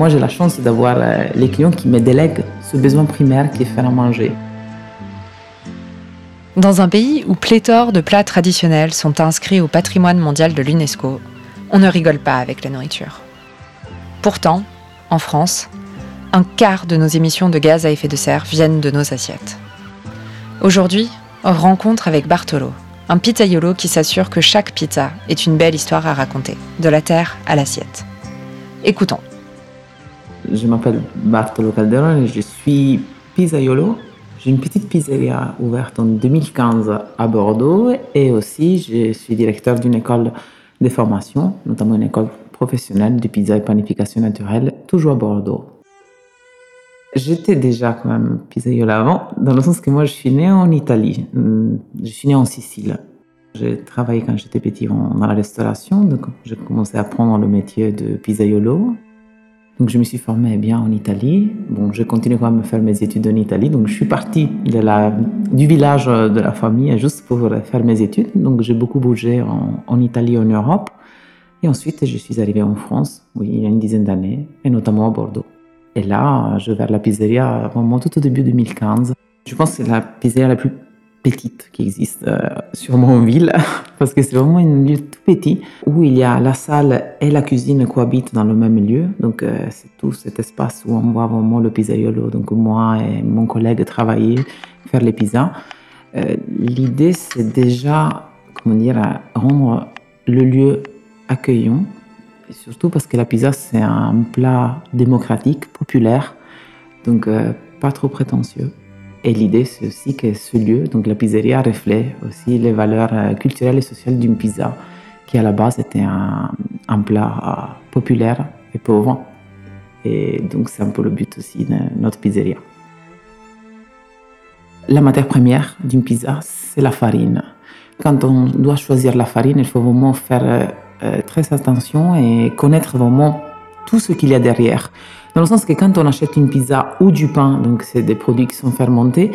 moi, j'ai la chance d'avoir euh, les clients qui me délèguent ce besoin primaire qui est faire manger. Dans un pays où pléthore de plats traditionnels sont inscrits au patrimoine mondial de l'UNESCO, on ne rigole pas avec la nourriture. Pourtant, en France, un quart de nos émissions de gaz à effet de serre viennent de nos assiettes. Aujourd'hui, rencontre avec Bartolo, un pizzaiolo qui s'assure que chaque pizza est une belle histoire à raconter, de la terre à l'assiette. Écoutons. Je m'appelle Bartolo Calderon et je suis pizzaiolo. J'ai une petite pizzeria ouverte en 2015 à Bordeaux et aussi je suis directeur d'une école de formation, notamment une école professionnelle de pizza et panification naturelle, toujours à Bordeaux. J'étais déjà quand même pizzaiolo avant, dans le sens que moi je suis né en Italie, je suis né en Sicile. J'ai travaillé quand j'étais petit dans la restauration, donc j'ai commencé à apprendre le métier de pizzaiolo. Donc je me suis formé bien en Italie. Bon, j'ai continué quand même à faire mes études en Italie. Donc je suis parti de la, du village de la famille juste pour faire mes études. Donc j'ai beaucoup bougé en, en Italie, en Europe. Et ensuite je suis arrivé en France, oui, il y a une dizaine d'années, et notamment à Bordeaux. Et là, je vais vers la pizzeria vraiment tout au début 2015. Je pense que c'est la pizzeria la plus petite qui existe euh, sûrement en ville, parce que c'est vraiment une ville tout petite où il y a la salle et la cuisine cohabitent dans le même lieu. Donc euh, c'est tout cet espace où on voit vraiment le pizzaiolo. Donc moi et mon collègue travailler, faire les pizzas. Euh, l'idée c'est déjà, comment dire, rendre le lieu accueillant, et surtout parce que la pizza c'est un plat démocratique, populaire, donc pas trop prétentieux. Et l'idée, c'est aussi que ce lieu, donc la pizzeria, reflète aussi les valeurs euh, culturelles et sociales d'une pizza, qui à la base était un, plat euh, populaire et pauvre. Et donc, c'est un peu le but aussi de notre pizzeria. La matière première d'une pizza, c'est la farine. Quand on doit choisir la farine, il faut vraiment faire euh, très attention et connaître vraiment tout ce qu'il y a derrière. Dans le sens que quand on achète une pizza ou du pain, donc c'est des produits qui sont fermentés,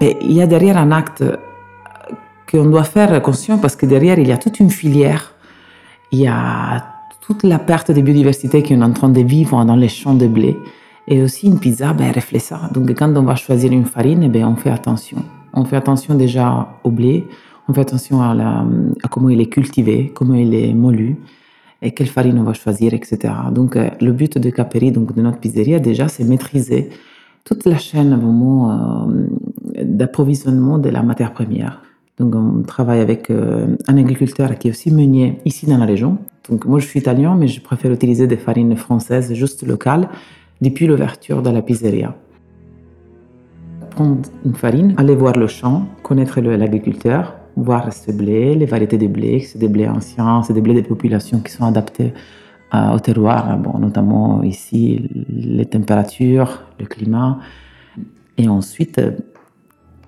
mais il y a derrière un acte qu'on doit faire conscient parce que derrière, il y a toute une filière. Il y a toute la perte de biodiversité qu'on est en train de vivre dans les champs de blé. Et aussi une pizza, ben, reflète ça. Donc quand on va choisir une farine, ben, on fait attention. On fait attention déjà au blé, on fait attention à, la, à comment il est cultivé, comment il est moulu et quelle farine on va choisir, etc. Donc, euh, le but de Caperi, donc de notre pizzeria, déjà, c'est maîtriser toute la chaîne vraiment euh, d'approvisionnement de la matière première. Donc, on travaille avec euh, un agriculteur qui est aussi meunier ici dans la région. Donc, moi, je suis italien, mais je préfère utiliser des farines françaises juste locales depuis l'ouverture de la pizzeria. Prendre une farine, aller voir le champ, connaître l'agriculteur, voir ce blé, les variétés de blé, c'est des blés anciens, c'est des blés des populations qui sont adaptés euh, au terroir, bon, notamment ici les températures, le climat, et ensuite euh,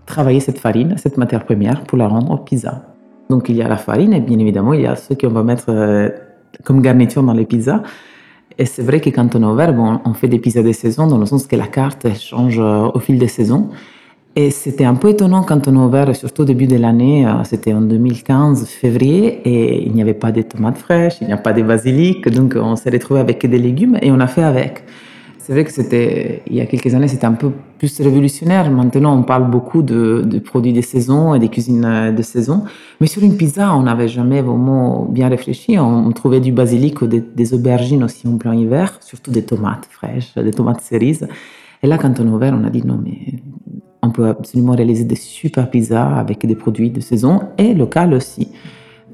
travailler cette farine, cette matière première pour la rendre pizza. Donc il y a la farine et bien évidemment il y a ce qu'on va mettre euh, comme garniture dans les pizzas. Et c'est vrai que quand on est ouvert, bon, on fait des pizzas de saison dans le sens que la carte change au fil des saisons. Et c'était un peu étonnant quand on a ouvert, surtout au début de l'année, euh, c'était en 2015, février, et il n'y avait pas de tomates fraîches, il n'y a pas de basilic, donc on s'est retrouvé avec des légumes et on a fait avec. C'est vrai que c'était, il y a quelques années, c'était un peu plus révolutionnaire. Maintenant, on parle beaucoup de, produits de saison et des cuisines euh, de saison. Mais sur une pizza, on n'avait jamais vraiment bien réfléchi. On, trouvait du basilic ou des, des, aubergines aussi en plein hiver, surtout des tomates fraîches, des tomates cerises. Et là, quand on a ouvert, on a dit non, mais on peut absolument réaliser des super pizzas avec des produits de saison et local aussi.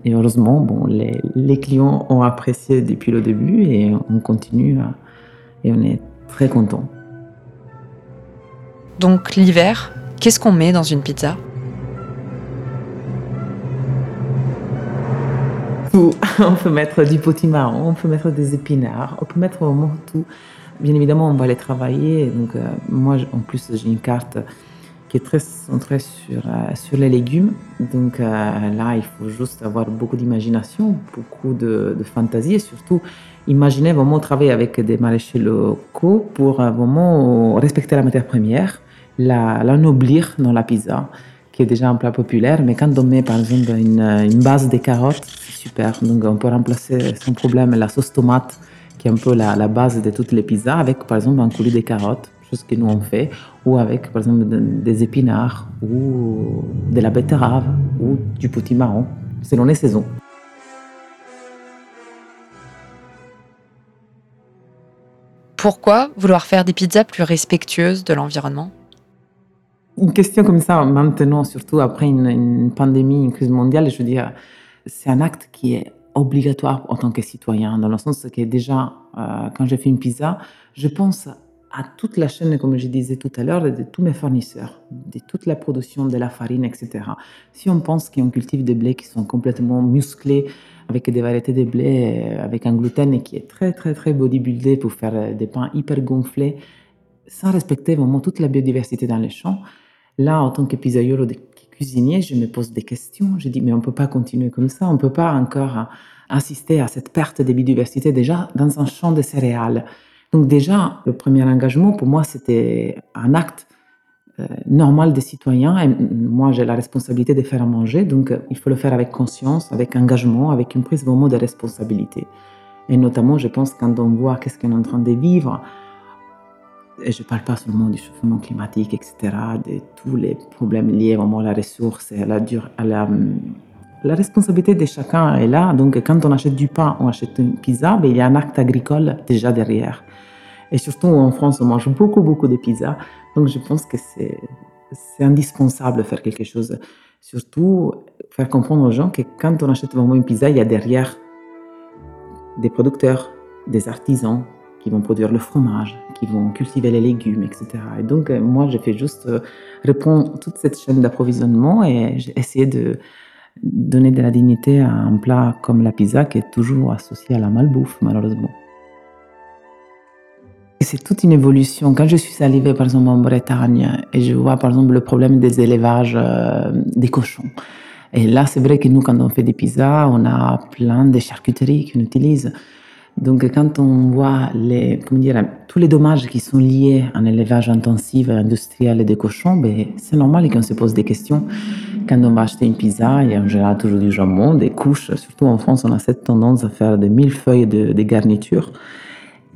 Et heureusement, bon, les, clients ont apprécié depuis le début et on continue et on est très content. Donc l'hiver, qu'est-ce qu'on met dans une pizza? Tout. On peut mettre du potimarron, on peut mettre des épinards, on peut mettre vraiment tout. Bien évidemment, on va les travailler. Donc, euh, moi, en plus, j'ai une carte qui est très centré sur, euh, les légumes. Donc euh, là, il faut juste avoir beaucoup d'imagination, beaucoup de, fantaisie et surtout imaginer vraiment travailler avec des maraîchers locaux pour euh, vraiment respecter la matière première, l'ennoblir dans la pizza, qui est déjà un plat populaire. Mais quand on met par exemple une, une base de carottes, c'est super. Donc on peut remplacer sans problème la sauce tomate qui est un peu la, la base de toutes les pizzas, avec par exemple un coulis de carottes, chose que nous on fait, ou avec par exemple des épinards, ou de la betterave, ou du potimarron, selon les saisons. Pourquoi vouloir faire des pizzas plus respectueuses de l'environnement? Une question comme ça, maintenant, surtout après une, une pandémie, une crise mondiale, je veux dire, c'est un acte qui est obligatoire en tant que citoyen, dans le sens que déjà, euh, quand je fais une pizza, je pense à toute la chaîne, comme je disais tout à l'heure, de tous mes fournisseurs, de toute la production de la farine, etc. Si on pense qu'on cultive des blés qui sont complètement musclés, avec des variétés de blé, euh, avec un gluten qui est très, très, très bodybuildé pour faire euh, des pains hyper gonflés, sans respecter vraiment toute la biodiversité dans les champs, là, en tant que pizzaiolo cuisinier, je me pose des questions. Je dis, mais on ne peut pas continuer comme ça. On ne peut pas encore assister à cette perte de biodiversité déjà dans un champ de céréales. Donc déjà, le premier engagement, pour moi, c'était un acte euh, normal des citoyens. Et moi, j'ai la responsabilité de faire à manger. Donc, euh, il faut le faire avec conscience, avec engagement, avec une prise vraiment de responsabilité. Et notamment, je pense, quand on voit qu'est-ce qu'on est en train de vivre, et je ne parle pas seulement du changement climatique, etc., de tous les problèmes liés vraiment à la ressource et à la, dure, à la, la responsabilité de chacun est là. Donc, quand on achète du pain, on achète une pizza, mais il y a un acte agricole déjà derrière. Et surtout en France, on mange beaucoup, beaucoup de pizzas. Donc, je pense que c'est, indispensable de faire quelque chose. Surtout, faire comprendre aux gens que quand on achète vraiment une pizza, il y a derrière des producteurs, des artisans, qui vont produire le fromage, qui vont cultiver les légumes, etc. Et donc, moi, j'ai fait juste euh, répondre toute cette chaîne d'approvisionnement et j'ai essayé de donner de la dignité à un plat comme la pizza qui est toujours associé à la malbouffe, malheureusement. C'est toute une évolution. Quand je suis arrivée, par exemple, en Bretagne, et je vois, par exemple, le problème des élevages euh, des cochons. Et là, c'est vrai que nous, quand on fait des pizzas, on a plein de charcuteries qu'on utilise. Donc, quand on voit les, comment dire, tous les dommages qui sont liés à un élevage intensif industriel des cochons, ben, c'est normal qu'on se pose des questions. Quand on va acheter une pizza, il y a en général toujours du jambon, des couches. Surtout en France, on a cette tendance à faire des mille feuilles de, de garniture.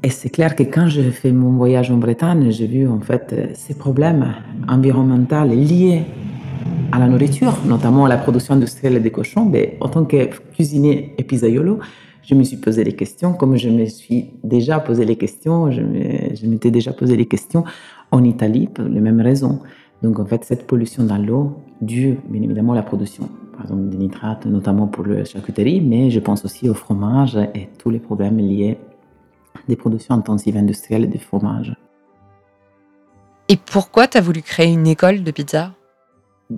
Et c'est clair que quand j'ai fait mon voyage en Bretagne, j'ai vu en fait ces problèmes environnementaux liés à la nourriture, notamment à la production industrielle des cochons. Mais en tant que cuisinier et pizzaiolo, je me suis posé des questions, comme je me suis déjà posé les questions, je m'étais déjà posé les questions en Italie pour les mêmes raisons. Donc en fait, cette pollution dans l'eau, due bien évidemment à la production, par exemple des nitrates, notamment pour la charcuterie, mais je pense aussi au fromage et tous les problèmes liés des productions intensives industrielles de fromage. Et pourquoi tu as voulu créer une école de pizza?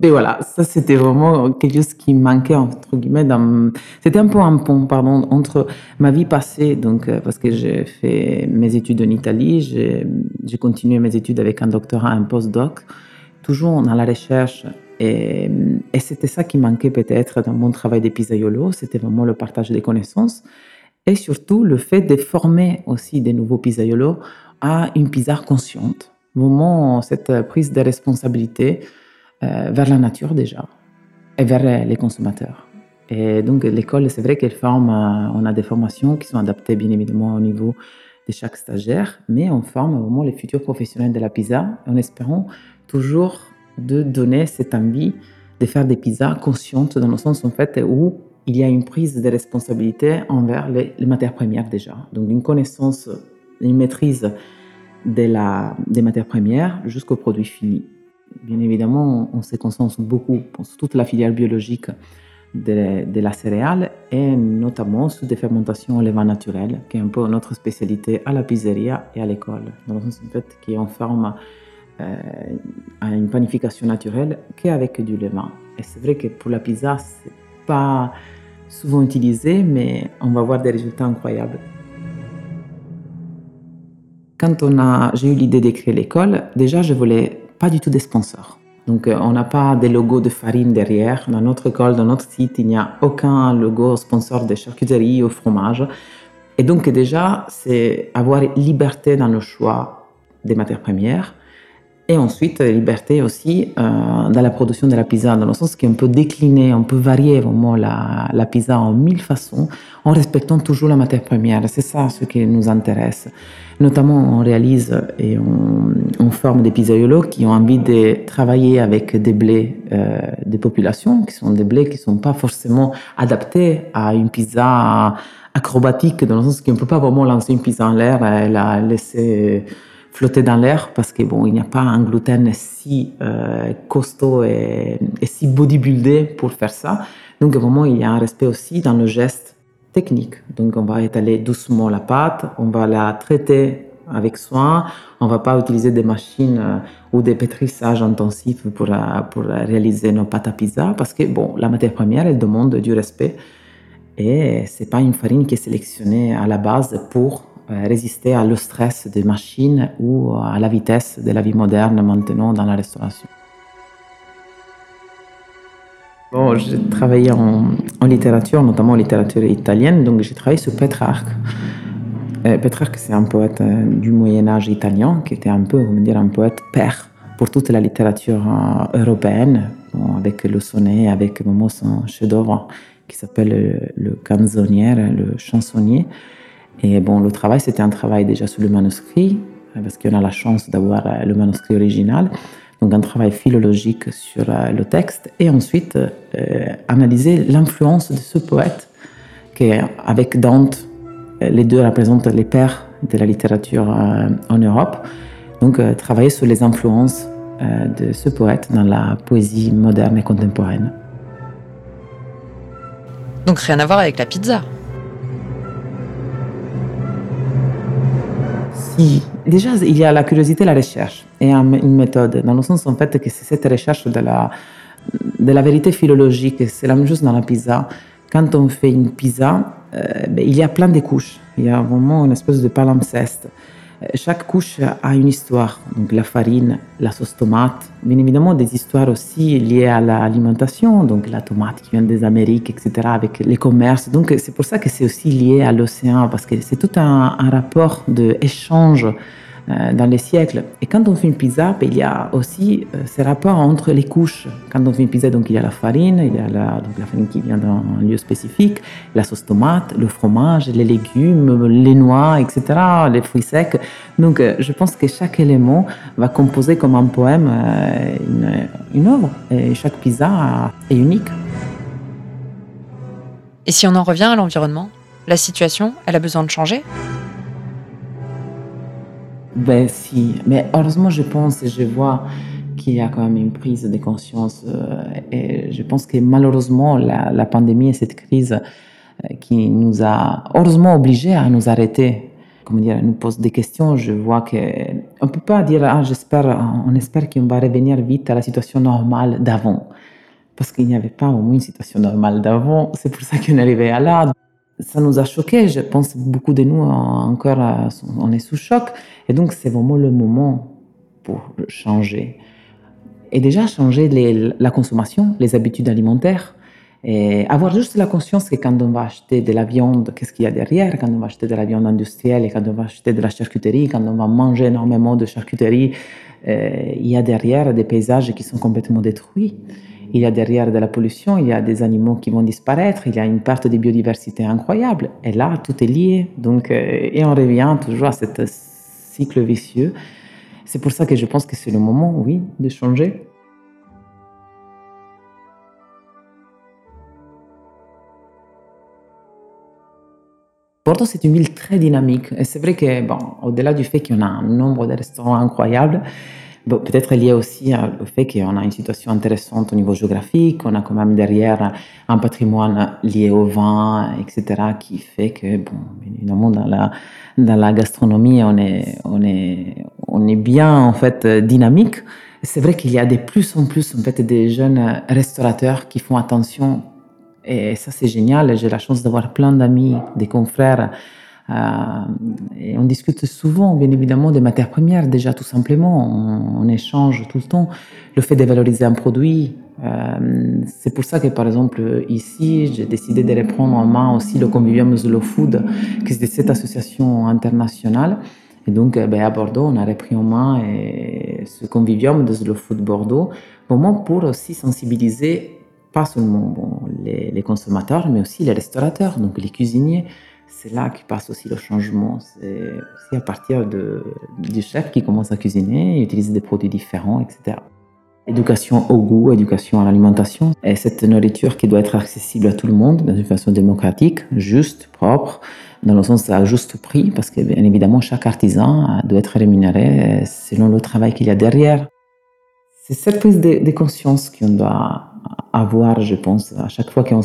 Et voilà, ça c'était vraiment quelque chose qui manquait entre guillemets. C'était un peu un pont, pardon, entre ma vie passée, donc euh, parce que j'ai fait mes études en Italie, j'ai continué mes études avec un doctorat, un postdoc, toujours dans la recherche. Et, c'était ça qui manquait peut-être dans mon travail de pizzaiolo, c'était vraiment le partage des connaissances et surtout le fait de former aussi des nouveaux pizzaiolos à une pizza consciente. Vraiment cette prise de responsabilité euh, vers la nature déjà et vers les consommateurs. Et donc l'école, c'est vrai qu'elle forme, euh, on a des formations qui sont adaptées bien évidemment au niveau de chaque stagiaire, mais on forme vraiment les futurs professionnels de la pizza en espérant toujours de donner cette envie de faire des pizzas conscientes dans le sens en fait où il y a une prise de responsabilité envers les, matières premières déjà. Donc une connaissance, une maîtrise de la, des matières premières jusqu'au produit fini. Bien évidemment, on se concentre beaucoup sur toute la filière biologique de, la céréale et notamment sur des fermentations au levain naturel, qui est un peu notre spécialité à la pizzeria et à l'école, dans le sens en fait qu'on forme euh, à une panification naturelle qu'avec du levain. Et c'est vrai que pour la pizza, c'est pas souvent utilisé, mais on va voir des résultats incroyables. Quand on a, j'ai eu l'idée d'écrire l'école, déjà je voulais pas du tout des sponsors. Donc, euh, on n'a pas des logos de farine derrière. Dans notre école, dans notre site, il n'y a aucun logo sponsor de charcuterie ou fromage. Et donc, déjà, c'est avoir liberté dans le choix des matières premières Et ensuite, liberté aussi euh, dans la production de la pizza, dans le sens qu'on peut décliner, on peut varier vraiment la, pizza en mille façons, en respectant toujours la matière première. C'est ça ce qui nous intéresse. Notamment, on réalise et on, forme des pizzaiolos qui ont envie de travailler avec des blés euh, des populations, qui sont des blés qui ne sont pas forcément adaptés à une pizza acrobatique, dans le sens qu'on ne peut pas vraiment lancer une pizza en l'air et la laisser flotter dans l'air parce que bon, il n'y a pas un gluten si euh, costaud et, si bodybuildé pour faire ça. Donc vraiment, il y a un respect aussi dans le geste technique. Donc on va étaler doucement la pâte, on va la traiter avec soin, on va pas utiliser des machines euh, ou des pétrissages intensifs pour, pour réaliser nos pâtes à pizza parce que bon, la matière première, elle demande du respect et c'est pas une farine qui est sélectionnée à la base pour résister à le stress des machines ou à la vitesse de la vie moderne maintenant dans la restauration. J'ai travaillé en, littérature, notamment en littérature italienne, donc j'ai travaillé sur Petrarque. Euh, Petrarque, c'est un poète euh, du Moyen Âge italien qui était un peu, comment dire, un poète père pour toute la littérature européenne, avec le sonnet, avec vraiment son chef-d'œuvre qui s'appelle le, le le chansonnier. Et bon, le travail, c'était un travail déjà sur le manuscrit, parce qu'on a la chance d'avoir euh, le manuscrit original. Donc un travail philologique sur euh, le texte. Et ensuite, euh, analyser l'influence de ce poète, qui, avec Dante, les deux représentent les pères de la littérature en Europe. Donc travailler sur les influences de ce poète dans la poésie moderne et contemporaine. Donc rien à voir avec la pizza déjà, il y a la curiosité, la recherche et une méthode, dans le sens en fait que c'est cette recherche de la, de la vérité philologique, c'est la même chose dans la pizza. Quand on fait une pizza, euh, ben, il y a plein de couches, il y a vraiment une espèce de palimpseste. Chaque couche a une histoire. Donc la farine, la sauce tomate, bien évidemment des histoires aussi liées à l'alimentation, donc la tomate qui vient des Amériques, etc., avec les commerces. Donc c'est pour ça que c'est aussi lié à l'océan, parce que c'est tout un, rapport d'échange dans les siècles. Et quand on fait une pizza, ben, il y a aussi euh, ces rapports entre les couches. Quand on fait une pizza, donc il y a la farine, il y a la, farine qui vient d'un lieu spécifique, la sauce tomate, le fromage, les légumes, les noix, etc., les fruits secs. Donc euh, je pense que chaque élément va composer comme un poème une œuvre. Et chaque pizza est unique. Et si on en revient à l'environnement, la situation, elle a besoin de changer? Ben si, mais heureusement je pense et je vois qu'il y a quand même une prise de conscience euh, et je pense que malheureusement la, pandémie et cette crise euh, qui nous a heureusement obligés à nous arrêter, comment dire, nous pose des questions. Je vois que on peut pas dire ah j'espère, on espère qu'on va revenir vite à la situation normale d'avant parce qu'il n'y avait pas au moins une situation normale d'avant. C'est pour ça qu'on arrivé à là ça nous a choqués. Je pense beaucoup de nous encore, on est sous choc. Et donc, c'est vraiment le moment pour changer. Et déjà, changer la consommation, les habitudes alimentaires. Et avoir juste la conscience que quand on va acheter de la viande, qu'est-ce qu'il y a derrière? Quand on va acheter de la viande industrielle et quand on va acheter de la charcuterie, quand on va manger énormément de charcuterie, euh, il y a derrière des paysages qui sont complètement détruits il y a derrière de la pollution, il y a des animaux qui vont disparaître, il y a une perte de biodiversité incroyable. Et là, tout est lié. Donc, euh, et on revient toujours à ce cycle vicieux. C'est pour ça que je pense que c'est le moment, oui, de changer. Bordeaux, c'est une ville très dynamique. Et c'est vrai que, bon, au-delà du fait qu'on a un nombre de restaurants incroyables, peut-être lié aussi au fait qu'on a une situation intéressante au niveau géographique, on a quand même derrière un patrimoine lié au vin, etc., qui fait que, bon, évidemment, dans la, gastronomie, on est bien, en fait, dynamique. C'est vrai qu'il y a de plus en plus, en fait, des jeunes restaurateurs qui font attention. Et ça, c'est génial. J'ai la chance d'avoir plein d'amis, des confrères euh, et on discute souvent, bien évidemment, des matières premières, déjà tout simplement. On, échange tout le temps. Le fait de valoriser un produit, euh, c'est pour ça que, par exemple, ici, j'ai décidé de reprendre en main aussi le Convivium Slow Food, qui est cette association internationale Et donc, ben, à Bordeaux, on a repris en main ce convivium de Slow Food Bordeaux, vraiment pour aussi sensibiliser pas seulement les, consommateurs, mais aussi les restaurateurs, donc les cuisiniers. C'est là qui passe aussi le changement. C'est aussi à partir de, du chef qui commence à cuisiner, utiliser des produits différents, etc. Éducation au goût, éducation à l'alimentation. Et cette nourriture qui doit être accessible à tout le monde d'une façon démocratique, juste, propre, dans le sens à juste prix, parce que bien évidemment chaque artisan doit être rémunéré selon le travail qu'il y a derrière. C'est cette prise de, conscience qu'on doit avoir, je pense, à chaque fois qu'on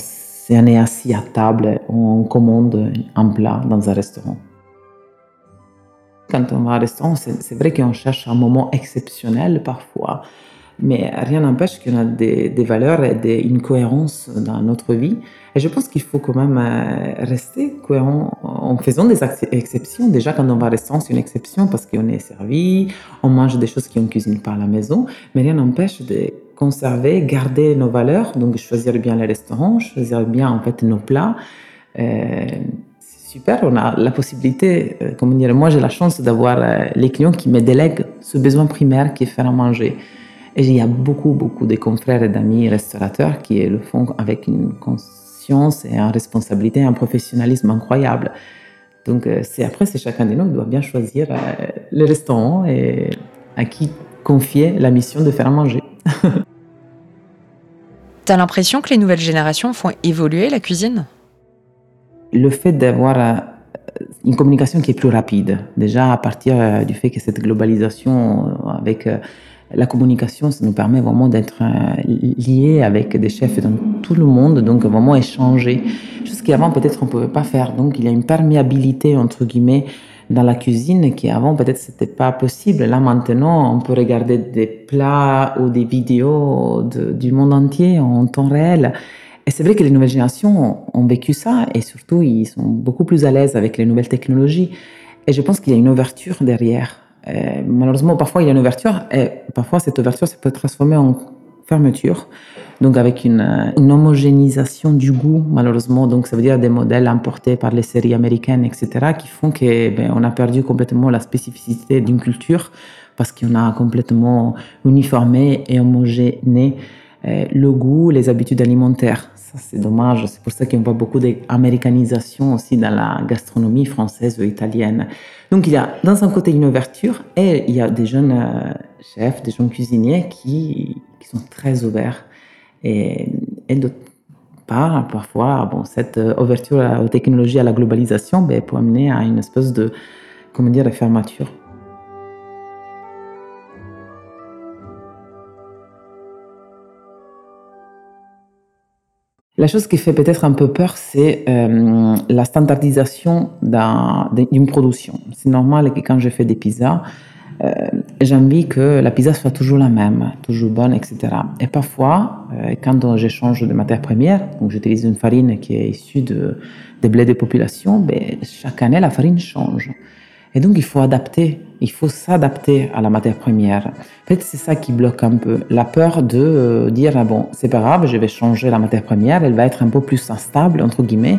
est assis à table, on commande un plat dans un restaurant. Quand on va au restaurant, c'est vrai qu'on cherche un moment exceptionnel parfois, mais rien n'empêche qu'on a des, valeurs et une cohérence dans notre vie. Et je pense qu'il faut quand même euh, rester cohérent en faisant des exceptions. Déjà, quand on va au restaurant, c'est une exception parce qu'on est servi, on mange des choses qu'on ne cuisine pas à la maison, mais rien n'empêche de conserver, garder nos valeurs, donc choisir bien les restaurants, choisir bien en fait nos plats. Euh, c'est super, on a la possibilité, euh, comment dire, moi j'ai la chance d'avoir les clients qui me délèguent ce besoin primaire qui est faire à manger. Et il y a beaucoup, beaucoup de confrères et d'amis restaurateurs qui le font avec une conscience et une responsabilité, un professionnalisme incroyable. Donc, euh, c'est après, c'est chacun de nous qui doit bien choisir euh, le restaurant et à qui confier la mission de faire manger. T'as l'impression que les nouvelles générations font évoluer la cuisine? Le fait d'avoir euh, une communication qui est plus rapide, déjà à partir du fait que cette globalisation avec la communication, ça nous permet vraiment d'être euh, liés avec des chefs dans tout le monde, donc vraiment échanger, chose qu'avant peut-être on ne pouvait pas faire. Donc il y a une perméabilité, entre guillemets, dans la cuisine qui avant peut-être c'était pas possible. Là maintenant, on peut regarder des plats ou des vidéos du monde entier en temps réel. Et c'est vrai que les nouvelles générations ont vécu ça et surtout ils sont beaucoup plus à l'aise avec les nouvelles technologies. Et je pense qu'il y a une ouverture derrière. Euh, malheureusement, parfois il y a une ouverture et parfois cette ouverture se peut transformer en fermeture. Donc avec une, homogénéisation du goût, malheureusement. Donc ça veut dire des modèles importés par les séries américaines, etc., qui font que ben, on a perdu complètement la spécificité d'une culture parce qu'on a complètement uniformé et homogéné euh, le goût, les habitudes alimentaires. C'est dommage. C'est pour ça qu'on voit beaucoup d'américanisation aussi dans la gastronomie française ou italienne. Donc, il y a dans un côté une ouverture et il y a des jeunes euh, chefs, des jeunes cuisiniers qui, sont très ouverts. Et, d'autre part, parfois, bon, cette euh, ouverture aux technologies, à la globalisation, ben, peut amener à une espèce de, comment dire, de fermeture. La chose qui fait peut-être un peu peur, c'est euh, la standardisation d'une production. C'est normal que quand je fais des pizzas, euh, j'ai envie que la pizza soit toujours la même, toujours bonne, etc. Et parfois, euh, quand j'échange de matières premières, donc j'utilise une farine qui est issue de, des blés de population, ben, chaque année, la farine change. Et donc, il faut adapter, il faut s'adapter à la matière première. En fait, c'est ça qui bloque un peu. La peur de euh, dire, ah bon, c'est pas grave, je vais changer la matière première, elle va être un peu plus instable, entre guillemets.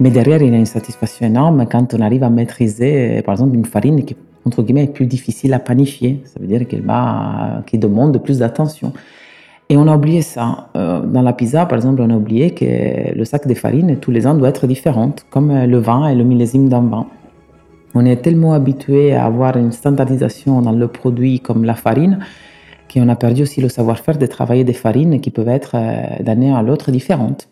Mais derrière, il y a une satisfaction énorme quand on arrive à maîtriser, par exemple, une farine qui, entre guillemets, est plus difficile à panifier. Ça veut dire qu'elle va, qui demande plus d'attention. Et on a oublié ça. Euh, dans la pizza, par exemple, on a oublié que le sac de farine, tous les ans, doit être différent, comme le vin et le millésime d'un vin. On est tellement habitué à avoir une standardisation dans le produit comme la farine qu'on a perdu aussi le savoir-faire de travailler des farines qui peuvent être euh, d'année à l'autre différentes.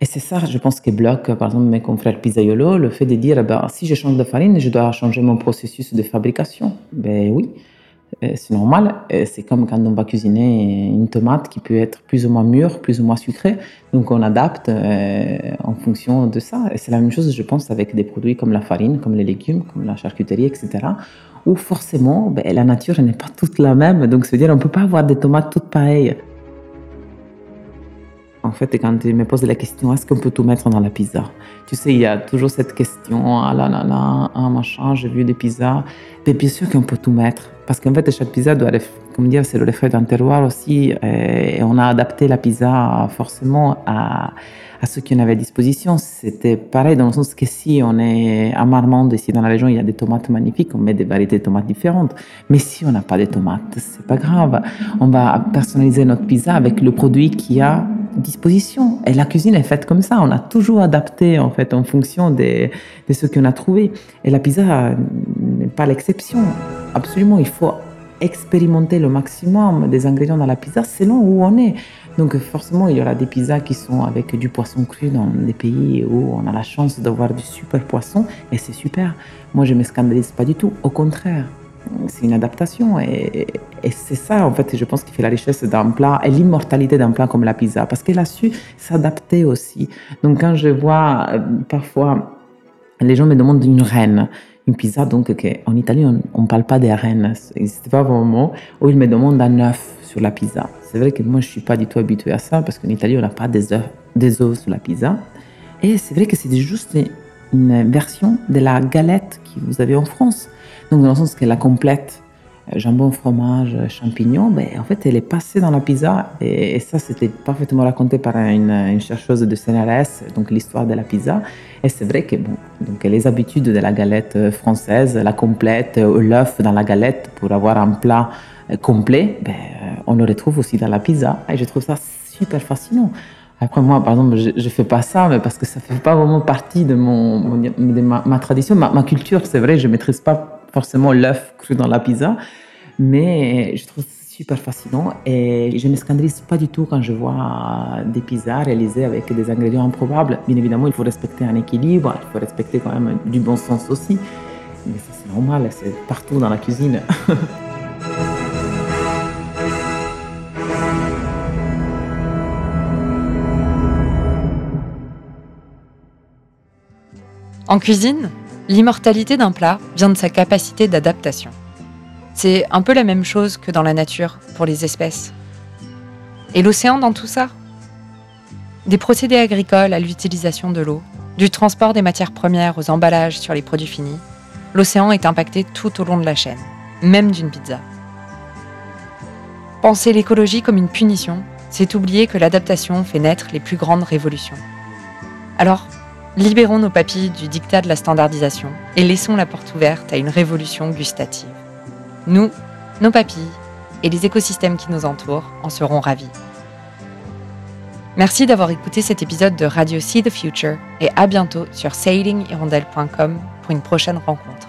Et c'est ça, je pense, qui bloque, par exemple, mes confrères pizzaiolo, le fait de dire, ben, si je change de farine, je dois changer mon processus de fabrication. Ben oui, c'est normal. Euh, c'est comme quand on va cuisiner une tomate qui peut être plus ou moins mûre, plus ou moins sucrée. Donc on adapte euh, en fonction de ça. Et c'est la même chose, je pense, avec des produits comme la farine, comme les légumes, comme la charcuterie, etc. Où forcément, ben, la nature n'est pas toute la même. Donc ça veut dire qu'on ne peut pas avoir des tomates toutes pareilles. en fait, quand ils me posent la question, est-ce qu'on peut tout mettre dans la pizza? Tu sais, il y a toujours cette question, ah là là là, ah machin, j'ai vu des pizzas. Mais bien sûr qu'on peut tout mettre. Parce qu'en fait, chaque pizza doit, comme dire, c'est le reflet d'un terroir aussi. Et on a adapté la pizza forcément à, à ce qu'on avait à disposition. C'était pareil dans le sens que si on est à Marmande, ici dans la région, il y a des tomates magnifiques, on met des variétés de tomates différentes. Mais si on n'a pas de tomates, c'est pas grave. On va personnaliser notre pizza avec le produit qui a disposition. Et la cuisine est faite comme ça. On a toujours adapté en fait en fonction de ce qu'on a trouvé. Et la pizza n'est pas l'exception. Absolument, il faut expérimenter le maximum des ingrédients dans la pizza selon où on est. Donc forcément, il y aura des pizzas qui sont avec du poisson cru dans des pays où on a la chance d'avoir du super poisson et c'est super. Moi, je ne me scandalise pas du tout. Au contraire, c'est une adaptation et, c'est ça, en fait, je pense, qui fait la richesse d'un plat et l'immortalité d'un plat comme la pizza parce qu'elle a su s'adapter aussi. Donc quand je vois euh, parfois les gens me demandent une reine, une pizza, donc en Italie, on ne parle pas des reines, n'existe pas vraiment, où ils me demandent un œuf sur la pizza. C'est vrai que moi, je ne suis pas du tout habitué à ça, parce qu'en Italie, on n'a pas des œufs, des œufs sur la pizza. Et c'est vrai que c'est juste une version de la galette que vous avez en France. Donc, dans le sens que la complète, jambon, fromage, champignons, ben, en fait, elle est passée dans la pizza. Et, ça, c'était parfaitement raconté par une, chercheuse de CNRS, donc l'histoire de la pizza. Et c'est vrai que bon, donc les habitudes de la galette euh, française, la complète, euh, l'œuf dans la galette pour avoir un plat complet, ben, on le retrouve aussi dans la pizza. Et je trouve ça super fascinant. Après, moi, par exemple, je ne fais pas ça, mais parce que ça ne fait pas vraiment partie de, mon, de ma, tradition, ma, ma culture. C'est vrai, je ne maîtrise pas forcément l'œuf cru dans la pizza, mais je trouve super fascinant et je ne scandalise pas du tout quand je vois des pizzas réalisées avec des ingrédients improbables. Bien évidemment, il faut respecter un équilibre, il faut respecter quand même du bon sens aussi. Mais ça, c'est normal, c'est partout dans la cuisine. En cuisine, l'immortalité d'un plat vient de sa capacité d'adaptation. C'est un peu la même chose que dans la nature pour les espèces. Et l'océan dans tout ça? Des procédés agricoles à l'utilisation de l'eau, du transport des matières premières aux emballages sur les produits finis, l'océan est impacté tout au long de la chaîne, même d'une pizza. Penser l'écologie comme une punition, c'est oublier que l'adaptation fait naître les plus grandes révolutions. Alors, Libérons nos papilles du dictat de la standardisation et laissons la porte ouverte à une révolution gustative. Nous, nos papilles et les écosystèmes qui nous entourent en seront ravis. Merci d'avoir écouté cet épisode de Radio See the Future et à bientôt sur sailinghirondelle.com pour une prochaine rencontre.